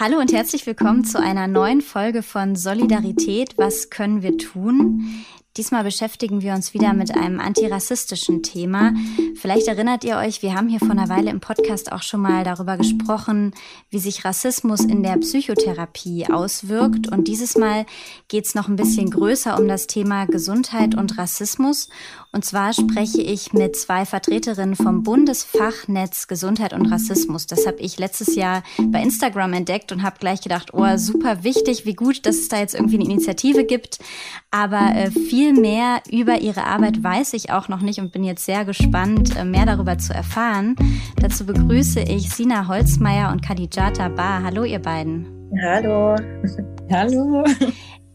Hallo und herzlich willkommen zu einer neuen Folge von Solidarität. Was können wir tun? Diesmal beschäftigen wir uns wieder mit einem antirassistischen Thema. Vielleicht erinnert ihr euch, wir haben hier vor einer Weile im Podcast auch schon mal darüber gesprochen, wie sich Rassismus in der Psychotherapie auswirkt. Und dieses Mal geht es noch ein bisschen größer um das Thema Gesundheit und Rassismus. Und zwar spreche ich mit zwei Vertreterinnen vom Bundesfachnetz Gesundheit und Rassismus. Das habe ich letztes Jahr bei Instagram entdeckt und habe gleich gedacht, oh, super wichtig, wie gut, dass es da jetzt irgendwie eine Initiative gibt. Aber äh, viel mehr über ihre Arbeit weiß ich auch noch nicht und bin jetzt sehr gespannt, äh, mehr darüber zu erfahren. Dazu begrüße ich Sina Holzmeier und Khadijata Bar. Hallo, ihr beiden. Hallo. Hallo.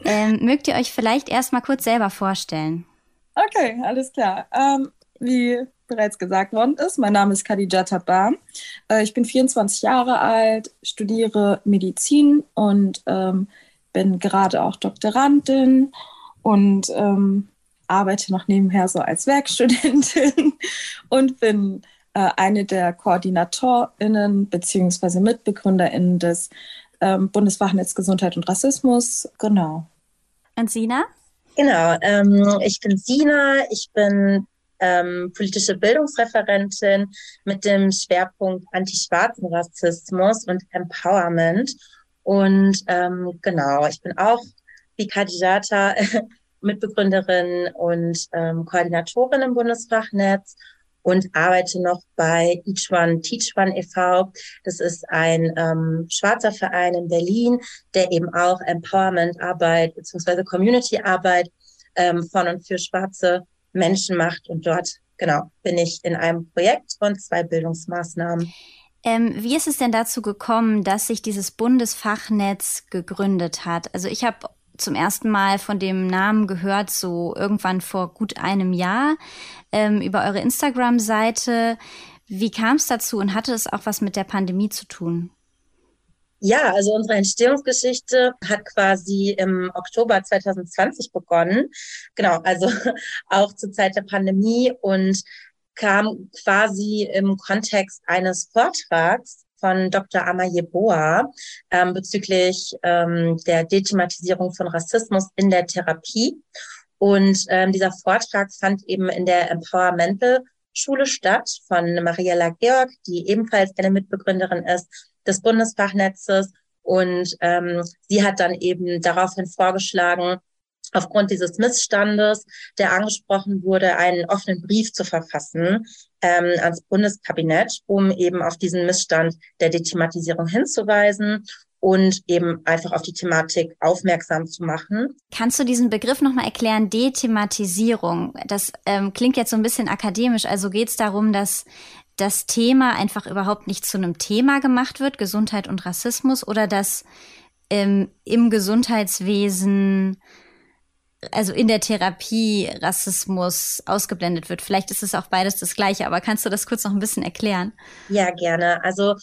Ähm, mögt ihr euch vielleicht erst mal kurz selber vorstellen? Okay, alles klar. Ähm, wie bereits gesagt worden ist, mein Name ist Khadija Tabar. Äh, ich bin 24 Jahre alt, studiere Medizin und ähm, bin gerade auch Doktorandin und ähm, arbeite noch nebenher so als Werkstudentin und bin äh, eine der KoordinatorInnen bzw. MitbegründerInnen des ähm, Bundesfachnetz Gesundheit und Rassismus. Genau. Und Sina? Genau, ähm, ich bin Sina, ich bin ähm, politische Bildungsreferentin mit dem Schwerpunkt anti-schwarzen Rassismus und Empowerment. Und ähm, genau, ich bin auch wie Kadijata Mitbegründerin und ähm, Koordinatorin im Bundesfachnetz und arbeite noch bei Each One Teach One e.V. Das ist ein ähm, schwarzer Verein in Berlin, der eben auch Empowerment-Arbeit bzw. Community-Arbeit ähm, von und für schwarze Menschen macht. Und dort, genau, bin ich in einem Projekt und zwei Bildungsmaßnahmen. Ähm, wie ist es denn dazu gekommen, dass sich dieses Bundesfachnetz gegründet hat? Also ich habe zum ersten Mal von dem Namen gehört, so irgendwann vor gut einem Jahr, ähm, über eure Instagram-Seite. Wie kam es dazu und hatte es auch was mit der Pandemie zu tun? Ja, also unsere Entstehungsgeschichte hat quasi im Oktober 2020 begonnen. Genau, also auch zur Zeit der Pandemie und kam quasi im Kontext eines Vortrags von Dr. Amaye Boa ähm, bezüglich ähm, der Dethematisierung von Rassismus in der Therapie. Und ähm, dieser Vortrag fand eben in der Empowermental Schule statt von Mariella Georg, die ebenfalls eine Mitbegründerin ist des Bundesfachnetzes. Und ähm, sie hat dann eben daraufhin vorgeschlagen, aufgrund dieses Missstandes, der angesprochen wurde, einen offenen Brief zu verfassen ähm, ans Bundeskabinett, um eben auf diesen Missstand der Dethematisierung hinzuweisen und eben einfach auf die Thematik aufmerksam zu machen. Kannst du diesen Begriff nochmal erklären? Dethematisierung. Das ähm, klingt jetzt so ein bisschen akademisch. Also geht es darum, dass das Thema einfach überhaupt nicht zu einem Thema gemacht wird, Gesundheit und Rassismus, oder dass ähm, im Gesundheitswesen also in der Therapie Rassismus ausgeblendet wird. Vielleicht ist es auch beides das Gleiche, aber kannst du das kurz noch ein bisschen erklären? Ja, gerne. Also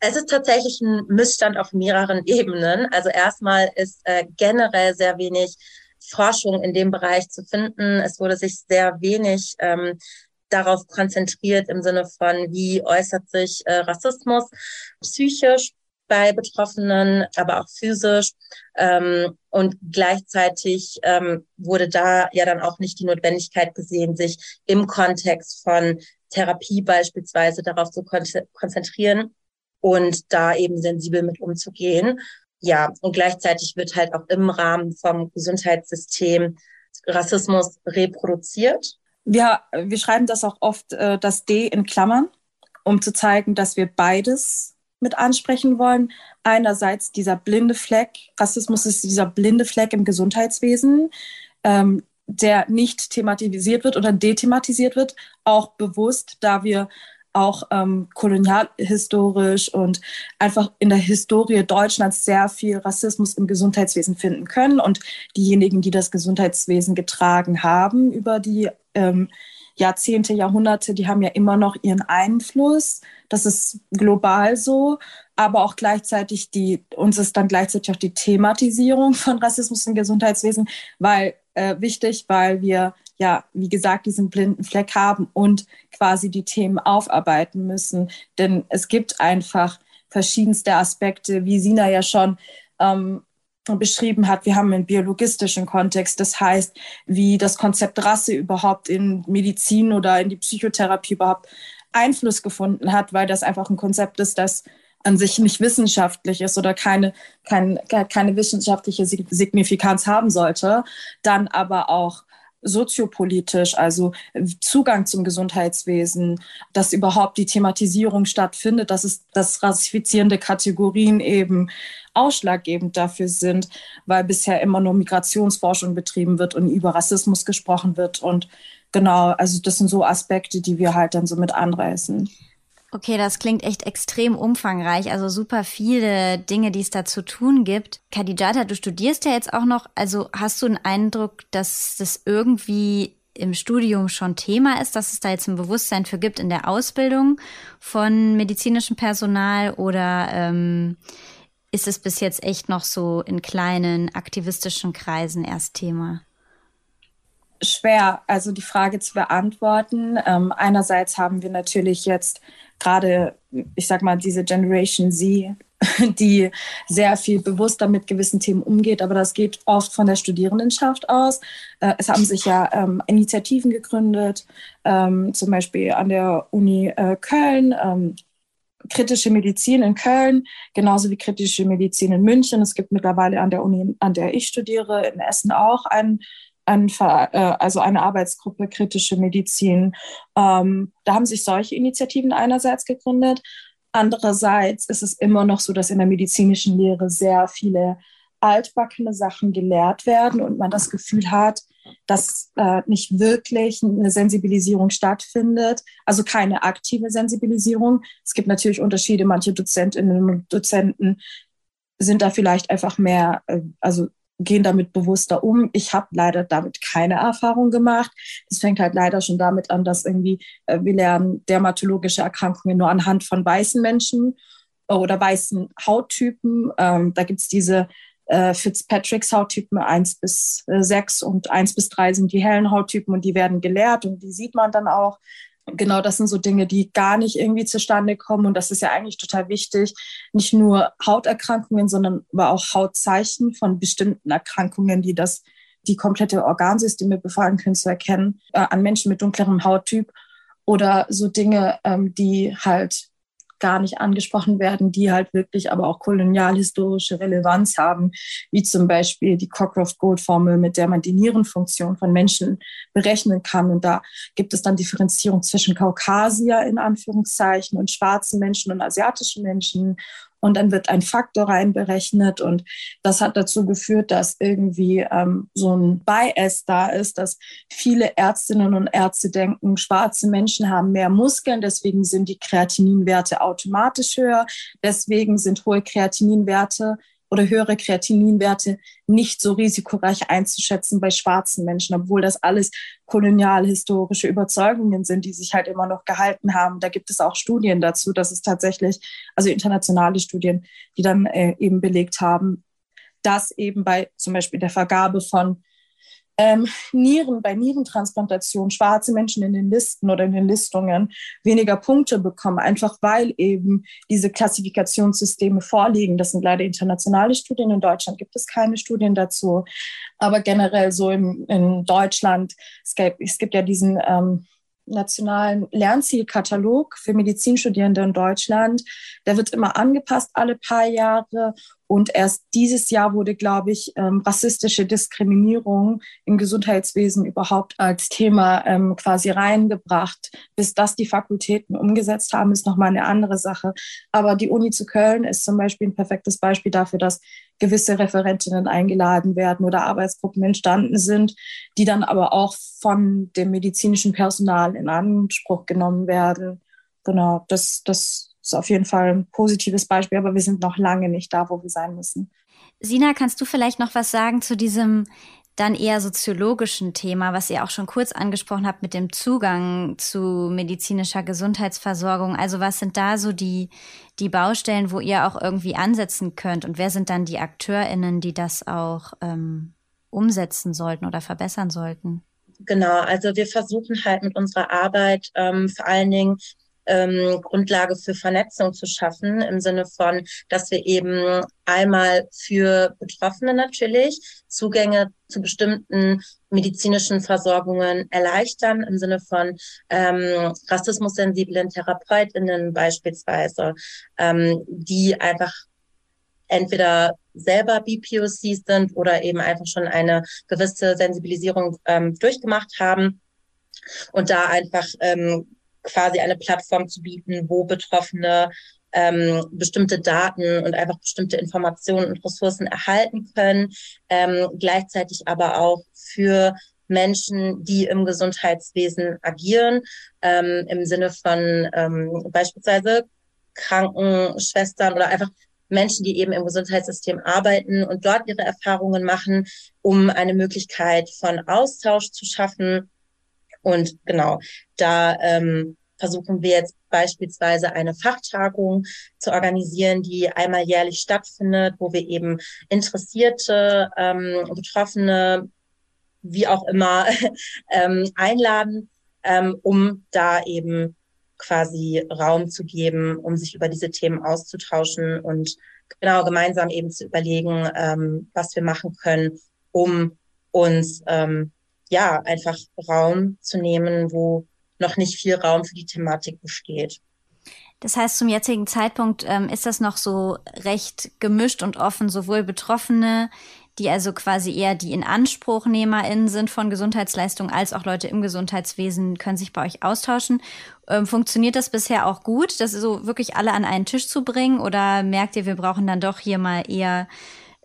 es ist tatsächlich ein Missstand auf mehreren Ebenen. Also erstmal ist äh, generell sehr wenig Forschung in dem Bereich zu finden. Es wurde sich sehr wenig ähm, darauf konzentriert im Sinne von, wie äußert sich äh, Rassismus psychisch bei Betroffenen, aber auch physisch. Ähm, und gleichzeitig ähm, wurde da ja dann auch nicht die Notwendigkeit gesehen, sich im Kontext von Therapie beispielsweise darauf zu kon konzentrieren und da eben sensibel mit umzugehen. Ja, und gleichzeitig wird halt auch im Rahmen vom Gesundheitssystem Rassismus reproduziert. Wir, wir schreiben das auch oft, äh, das D in Klammern, um zu zeigen, dass wir beides mit ansprechen wollen. Einerseits dieser blinde Fleck, Rassismus ist dieser blinde Fleck im Gesundheitswesen, ähm, der nicht thematisiert wird oder dethematisiert wird, auch bewusst, da wir auch ähm, kolonialhistorisch und einfach in der Historie Deutschlands sehr viel Rassismus im Gesundheitswesen finden können. Und diejenigen, die das Gesundheitswesen getragen haben über die ähm, Jahrzehnte, Jahrhunderte, die haben ja immer noch ihren Einfluss. Das ist global so, aber auch gleichzeitig die, uns ist dann gleichzeitig auch die Thematisierung von Rassismus im Gesundheitswesen, weil äh, wichtig, weil wir ja, wie gesagt, diesen blinden Fleck haben und quasi die Themen aufarbeiten müssen. Denn es gibt einfach verschiedenste Aspekte, wie Sina ja schon ähm, beschrieben hat. Wir haben einen biologistischen Kontext, das heißt, wie das Konzept Rasse überhaupt in Medizin oder in die Psychotherapie überhaupt Einfluss gefunden hat, weil das einfach ein Konzept ist, das an sich nicht wissenschaftlich ist oder keine, kein, keine wissenschaftliche Signifikanz haben sollte, dann aber auch soziopolitisch, also Zugang zum Gesundheitswesen, dass überhaupt die Thematisierung stattfindet, dass es dass rassifizierende Kategorien eben ausschlaggebend dafür sind, weil bisher immer nur Migrationsforschung betrieben wird und über Rassismus gesprochen wird und genau, also das sind so Aspekte, die wir halt dann so mit anreißen. Okay, das klingt echt extrem umfangreich, also super viele Dinge, die es da zu tun gibt. Khadijata, du studierst ja jetzt auch noch, also hast du einen Eindruck, dass das irgendwie im Studium schon Thema ist, dass es da jetzt ein Bewusstsein für gibt in der Ausbildung von medizinischem Personal oder ähm, ist es bis jetzt echt noch so in kleinen aktivistischen Kreisen erst Thema? Schwer, also die Frage zu beantworten. Ähm, einerseits haben wir natürlich jetzt gerade, ich sag mal, diese Generation Z, die sehr viel bewusster mit gewissen Themen umgeht, aber das geht oft von der Studierendenschaft aus. Äh, es haben sich ja ähm, Initiativen gegründet, ähm, zum Beispiel an der Uni äh, Köln, ähm, kritische Medizin in Köln, genauso wie kritische Medizin in München. Es gibt mittlerweile an der Uni, an der ich studiere, in Essen auch ein ein, äh, also eine Arbeitsgruppe kritische Medizin. Ähm, da haben sich solche Initiativen einerseits gegründet. Andererseits ist es immer noch so, dass in der medizinischen Lehre sehr viele altbackene Sachen gelehrt werden und man das Gefühl hat, dass äh, nicht wirklich eine Sensibilisierung stattfindet, also keine aktive Sensibilisierung. Es gibt natürlich Unterschiede, manche Dozentinnen und Dozenten sind da vielleicht einfach mehr, äh, also gehen damit bewusster um. Ich habe leider damit keine Erfahrung gemacht. Es fängt halt leider schon damit an, dass irgendwie äh, wir lernen dermatologische Erkrankungen nur anhand von weißen Menschen oder weißen Hauttypen. Ähm, da gibt es diese äh, Fitzpatricks Hauttypen 1 bis äh, 6 und 1 bis 3 sind die hellen Hauttypen und die werden gelehrt und die sieht man dann auch genau das sind so Dinge, die gar nicht irgendwie zustande kommen. Und das ist ja eigentlich total wichtig, nicht nur Hauterkrankungen, sondern aber auch Hautzeichen von bestimmten Erkrankungen, die das die komplette Organsysteme befallen können, zu erkennen äh, an Menschen mit dunklerem Hauttyp oder so Dinge, ähm, die halt gar nicht angesprochen werden, die halt wirklich aber auch kolonialhistorische Relevanz haben, wie zum Beispiel die Cockcroft-Gold-Formel, mit der man die Nierenfunktion von Menschen berechnen kann. Und da gibt es dann Differenzierung zwischen Kaukasier in Anführungszeichen und schwarzen Menschen und asiatischen Menschen und dann wird ein Faktor reinberechnet und das hat dazu geführt, dass irgendwie ähm, so ein Bias da ist, dass viele Ärztinnen und Ärzte denken, schwarze Menschen haben mehr Muskeln, deswegen sind die Kreatininwerte automatisch höher, deswegen sind hohe Kreatininwerte oder höhere Kreatininwerte nicht so risikoreich einzuschätzen bei schwarzen Menschen, obwohl das alles kolonialhistorische Überzeugungen sind, die sich halt immer noch gehalten haben. Da gibt es auch Studien dazu, dass es tatsächlich, also internationale Studien, die dann äh, eben belegt haben, dass eben bei zum Beispiel der Vergabe von ähm, Nieren, bei Nierentransplantation schwarze Menschen in den Listen oder in den Listungen weniger Punkte bekommen, einfach weil eben diese Klassifikationssysteme vorliegen. Das sind leider internationale Studien. In Deutschland gibt es keine Studien dazu. Aber generell so in, in Deutschland, es gibt, es gibt ja diesen ähm, nationalen Lernzielkatalog für Medizinstudierende in Deutschland. Der wird immer angepasst alle paar Jahre. Und erst dieses Jahr wurde, glaube ich, ähm, rassistische Diskriminierung im Gesundheitswesen überhaupt als Thema ähm, quasi reingebracht. Bis das die Fakultäten umgesetzt haben, ist nochmal eine andere Sache. Aber die Uni zu Köln ist zum Beispiel ein perfektes Beispiel dafür, dass gewisse Referentinnen eingeladen werden oder Arbeitsgruppen entstanden sind, die dann aber auch von dem medizinischen Personal in Anspruch genommen werden. Genau, das, das ist auf jeden Fall ein positives Beispiel, aber wir sind noch lange nicht da, wo wir sein müssen. Sina, kannst du vielleicht noch was sagen zu diesem dann eher soziologischen Thema, was ihr auch schon kurz angesprochen habt mit dem Zugang zu medizinischer Gesundheitsversorgung. Also was sind da so die, die Baustellen, wo ihr auch irgendwie ansetzen könnt? Und wer sind dann die AkteurInnen, die das auch ähm, umsetzen sollten oder verbessern sollten? Genau, also wir versuchen halt mit unserer Arbeit ähm, vor allen Dingen ähm, Grundlage für Vernetzung zu schaffen, im Sinne von, dass wir eben einmal für Betroffene natürlich Zugänge zu bestimmten medizinischen Versorgungen erleichtern, im Sinne von ähm, rassismussensiblen TherapeutInnen beispielsweise, ähm, die einfach entweder selber BPOCs sind oder eben einfach schon eine gewisse Sensibilisierung ähm, durchgemacht haben und da einfach ähm, quasi eine Plattform zu bieten, wo Betroffene ähm, bestimmte Daten und einfach bestimmte Informationen und Ressourcen erhalten können, ähm, gleichzeitig aber auch für Menschen, die im Gesundheitswesen agieren, ähm, im Sinne von ähm, beispielsweise Krankenschwestern oder einfach Menschen, die eben im Gesundheitssystem arbeiten und dort ihre Erfahrungen machen, um eine Möglichkeit von Austausch zu schaffen. Und genau, da ähm, versuchen wir jetzt beispielsweise eine Fachtagung zu organisieren, die einmal jährlich stattfindet, wo wir eben interessierte, ähm, Betroffene, wie auch immer, ähm, einladen, ähm, um da eben quasi Raum zu geben, um sich über diese Themen auszutauschen und genau gemeinsam eben zu überlegen, ähm, was wir machen können, um uns ähm, ja einfach Raum zu nehmen, wo noch nicht viel Raum für die Thematik besteht. Das heißt, zum jetzigen Zeitpunkt ähm, ist das noch so recht gemischt und offen, sowohl Betroffene, die also quasi eher die Inanspruchnehmerinnen sind von Gesundheitsleistungen, als auch Leute im Gesundheitswesen können sich bei euch austauschen. Ähm, funktioniert das bisher auch gut, das so wirklich alle an einen Tisch zu bringen? Oder merkt ihr, wir brauchen dann doch hier mal eher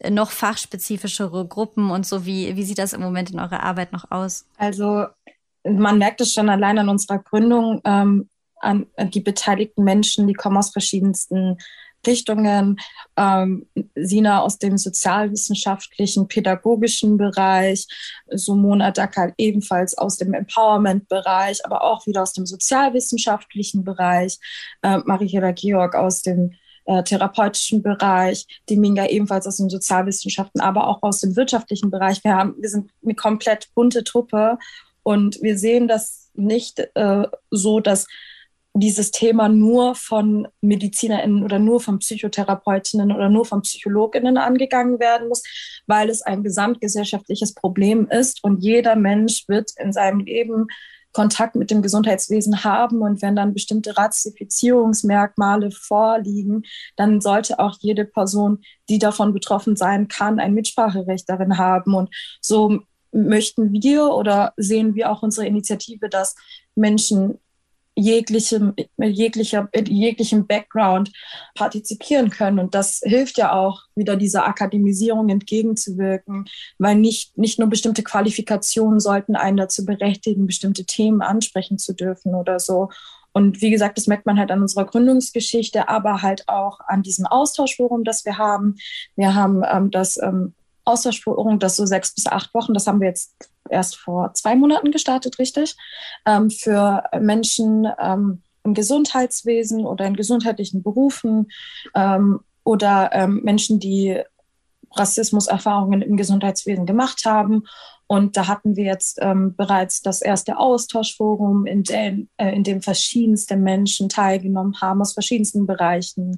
noch fachspezifischere Gruppen und so? Wie, wie sieht das im Moment in eurer Arbeit noch aus? Also man merkt es schon allein an unserer Gründung, ähm, an die beteiligten Menschen, die kommen aus verschiedensten Richtungen. Ähm, Sina aus dem sozialwissenschaftlichen, pädagogischen Bereich, Sumona Dakal ebenfalls aus dem Empowerment-Bereich, aber auch wieder aus dem sozialwissenschaftlichen Bereich, äh, Mariela Georg aus dem äh, therapeutischen Bereich, die Minga ebenfalls aus den Sozialwissenschaften, aber auch aus dem wirtschaftlichen Bereich. Wir, haben, wir sind eine komplett bunte Truppe und wir sehen das nicht äh, so, dass dieses Thema nur von MedizinerInnen oder nur von Psychotherapeutinnen oder nur von PsychologInnen angegangen werden muss, weil es ein gesamtgesellschaftliches Problem ist und jeder Mensch wird in seinem Leben Kontakt mit dem Gesundheitswesen haben und wenn dann bestimmte Ratifizierungsmerkmale vorliegen, dann sollte auch jede Person, die davon betroffen sein kann, ein Mitspracherecht darin haben. Und so möchten wir oder sehen wir auch unsere Initiative, dass Menschen jeglichem, jeglicher, jeglichem Background partizipieren können. Und das hilft ja auch, wieder dieser Akademisierung entgegenzuwirken, weil nicht, nicht nur bestimmte Qualifikationen sollten einen dazu berechtigen, bestimmte Themen ansprechen zu dürfen oder so. Und wie gesagt, das merkt man halt an unserer Gründungsgeschichte, aber halt auch an diesem Austauschforum, das wir haben. Wir haben ähm, das ähm, Austauschforum, das so sechs bis acht Wochen, das haben wir jetzt erst vor zwei Monaten gestartet, richtig, ähm, für Menschen ähm, im Gesundheitswesen oder in gesundheitlichen Berufen ähm, oder ähm, Menschen, die Rassismuserfahrungen im Gesundheitswesen gemacht haben und da hatten wir jetzt ähm, bereits das erste Austauschforum, in dem, äh, in dem verschiedenste Menschen teilgenommen haben aus verschiedensten Bereichen.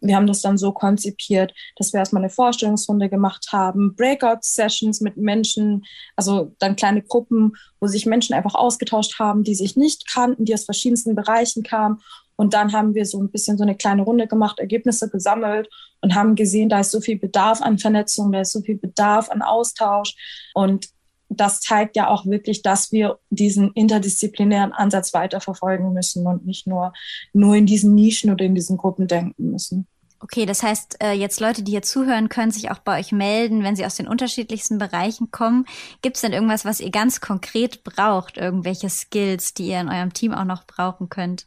Wir haben das dann so konzipiert, dass wir erstmal eine Vorstellungsrunde gemacht haben, Breakout-Sessions mit Menschen, also dann kleine Gruppen, wo sich Menschen einfach ausgetauscht haben, die sich nicht kannten, die aus verschiedensten Bereichen kamen. Und dann haben wir so ein bisschen so eine kleine Runde gemacht, Ergebnisse gesammelt und haben gesehen, da ist so viel Bedarf an Vernetzung, da ist so viel Bedarf an Austausch. Und das zeigt ja auch wirklich, dass wir diesen interdisziplinären Ansatz weiterverfolgen müssen und nicht nur, nur in diesen Nischen oder in diesen Gruppen denken müssen. Okay, das heißt, äh, jetzt Leute, die hier zuhören, können sich auch bei euch melden, wenn sie aus den unterschiedlichsten Bereichen kommen. Gibt es denn irgendwas, was ihr ganz konkret braucht? Irgendwelche Skills, die ihr in eurem Team auch noch brauchen könnt?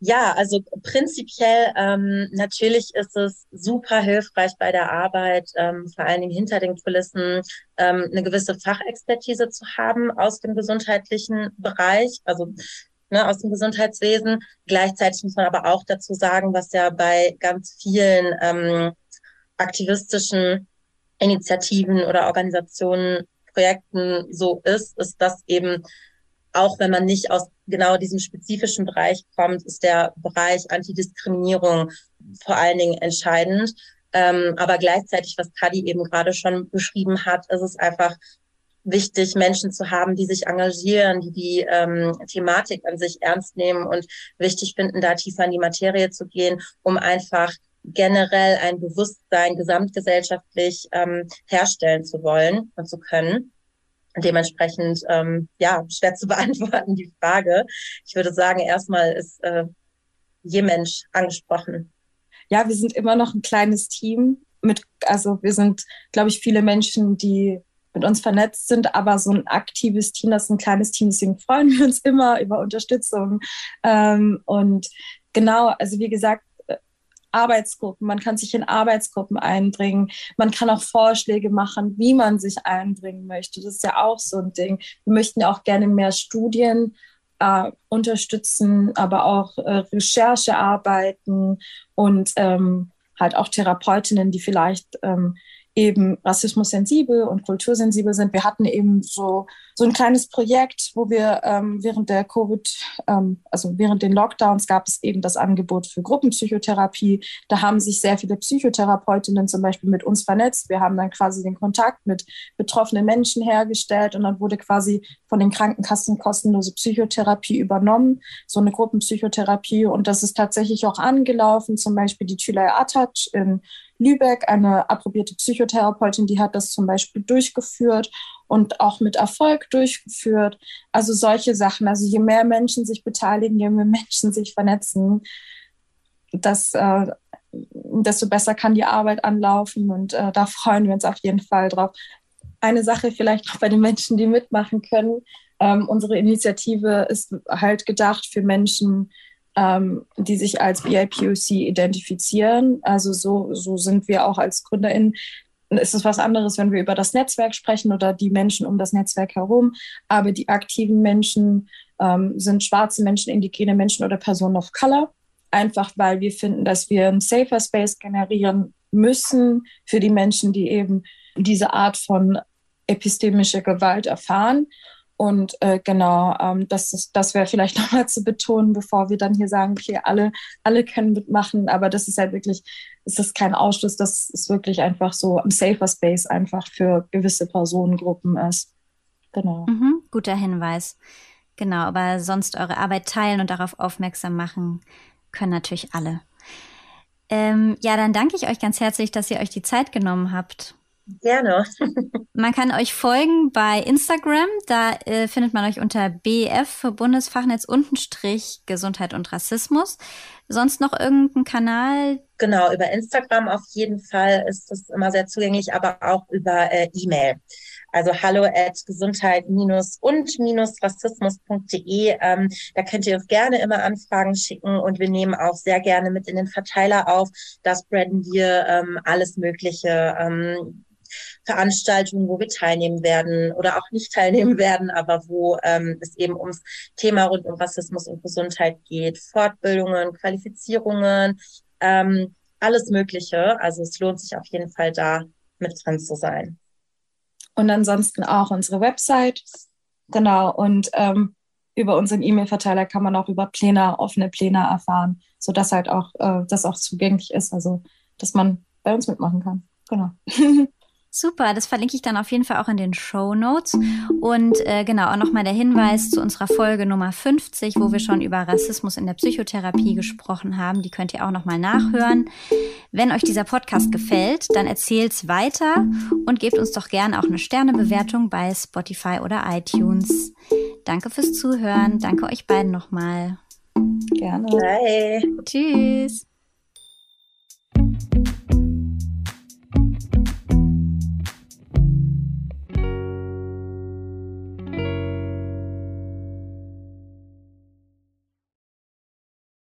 Ja, also prinzipiell ähm, natürlich ist es super hilfreich bei der Arbeit, ähm, vor allen Dingen hinter den Kulissen, ähm, eine gewisse Fachexpertise zu haben aus dem gesundheitlichen Bereich, also ne, aus dem Gesundheitswesen. Gleichzeitig muss man aber auch dazu sagen, was ja bei ganz vielen ähm, aktivistischen Initiativen oder Organisationen, Projekten so ist, ist, dass eben auch wenn man nicht aus genau diesem spezifischen Bereich kommt, ist der Bereich Antidiskriminierung vor allen Dingen entscheidend. Ähm, aber gleichzeitig, was Kadi eben gerade schon beschrieben hat, ist es einfach wichtig, Menschen zu haben, die sich engagieren, die die ähm, Thematik an sich ernst nehmen und wichtig finden, da tiefer in die Materie zu gehen, um einfach generell ein Bewusstsein gesamtgesellschaftlich ähm, herstellen zu wollen und zu können. Dementsprechend, ähm, ja, schwer zu beantworten, die Frage. Ich würde sagen, erstmal ist äh, je Mensch angesprochen. Ja, wir sind immer noch ein kleines Team mit, also wir sind, glaube ich, viele Menschen, die mit uns vernetzt sind, aber so ein aktives Team, das ist ein kleines Team, deswegen freuen wir uns immer über Unterstützung. Ähm, und genau, also wie gesagt, Arbeitsgruppen, man kann sich in Arbeitsgruppen einbringen, man kann auch Vorschläge machen, wie man sich einbringen möchte. Das ist ja auch so ein Ding. Wir möchten ja auch gerne mehr Studien äh, unterstützen, aber auch äh, Recherchearbeiten und ähm, halt auch Therapeutinnen, die vielleicht ähm, eben rassismussensibel und kultursensibel sind. Wir hatten eben so, so ein kleines Projekt, wo wir ähm, während der Covid, ähm, also während den Lockdowns gab es eben das Angebot für Gruppenpsychotherapie. Da haben sich sehr viele Psychotherapeutinnen zum Beispiel mit uns vernetzt. Wir haben dann quasi den Kontakt mit betroffenen Menschen hergestellt und dann wurde quasi von den Krankenkassen kostenlose Psychotherapie übernommen, so eine Gruppenpsychotherapie. Und das ist tatsächlich auch angelaufen, zum Beispiel die Tülay Atac in Lübeck, eine approbierte Psychotherapeutin, die hat das zum Beispiel durchgeführt und auch mit Erfolg durchgeführt. Also solche Sachen. Also je mehr Menschen sich beteiligen, je mehr Menschen sich vernetzen, das, äh, desto besser kann die Arbeit anlaufen und äh, da freuen wir uns auf jeden Fall drauf. Eine Sache vielleicht noch bei den Menschen, die mitmachen können. Ähm, unsere Initiative ist halt gedacht für Menschen, ähm, die sich als BIPOC identifizieren. Also so, so sind wir auch als GründerInnen. Es ist was anderes, wenn wir über das Netzwerk sprechen oder die Menschen um das Netzwerk herum. Aber die aktiven Menschen ähm, sind schwarze Menschen, indigene Menschen oder Personen of Color. Einfach weil wir finden, dass wir einen safer Space generieren müssen für die Menschen, die eben diese Art von epistemischer Gewalt erfahren. Und äh, genau, ähm, das, das wäre vielleicht nochmal zu betonen, bevor wir dann hier sagen, okay, alle, alle können mitmachen, aber das ist halt wirklich, es ist kein Ausschluss, das ist wirklich einfach so ein safer Space einfach für gewisse Personengruppen ist. Genau. Mhm, guter Hinweis. Genau, aber sonst eure Arbeit teilen und darauf aufmerksam machen können natürlich alle. Ähm, ja, dann danke ich euch ganz herzlich, dass ihr euch die Zeit genommen habt. Gerne. man kann euch folgen bei Instagram. Da äh, findet man euch unter BF Bundesfachnetz Strich Gesundheit und Rassismus. Sonst noch irgendein Kanal? Genau, über Instagram auf jeden Fall ist das immer sehr zugänglich, aber auch über äh, E-Mail. Also hallo at gesundheit-und-rassismus.de. Ähm, da könnt ihr uns gerne immer Anfragen schicken und wir nehmen auch sehr gerne mit in den Verteiler auf. Das spreaden wir ähm, alles Mögliche. Ähm, Veranstaltungen, wo wir teilnehmen werden oder auch nicht teilnehmen werden, aber wo ähm, es eben ums Thema rund um Rassismus und Gesundheit geht, Fortbildungen, Qualifizierungen, ähm, alles Mögliche. Also es lohnt sich auf jeden Fall da mit drin zu sein. Und ansonsten auch unsere Website. Genau. Und ähm, über unseren E-Mail-Verteiler kann man auch über Pläne, offene Pläne erfahren, sodass halt auch äh, das auch zugänglich ist, also dass man bei uns mitmachen kann. Genau. Super, das verlinke ich dann auf jeden Fall auch in den Show Notes. Und äh, genau, auch nochmal der Hinweis zu unserer Folge Nummer 50, wo wir schon über Rassismus in der Psychotherapie gesprochen haben. Die könnt ihr auch nochmal nachhören. Wenn euch dieser Podcast gefällt, dann erzählt's weiter und gebt uns doch gerne auch eine Sternebewertung bei Spotify oder iTunes. Danke fürs Zuhören. Danke euch beiden nochmal. Gerne. Bye. Tschüss.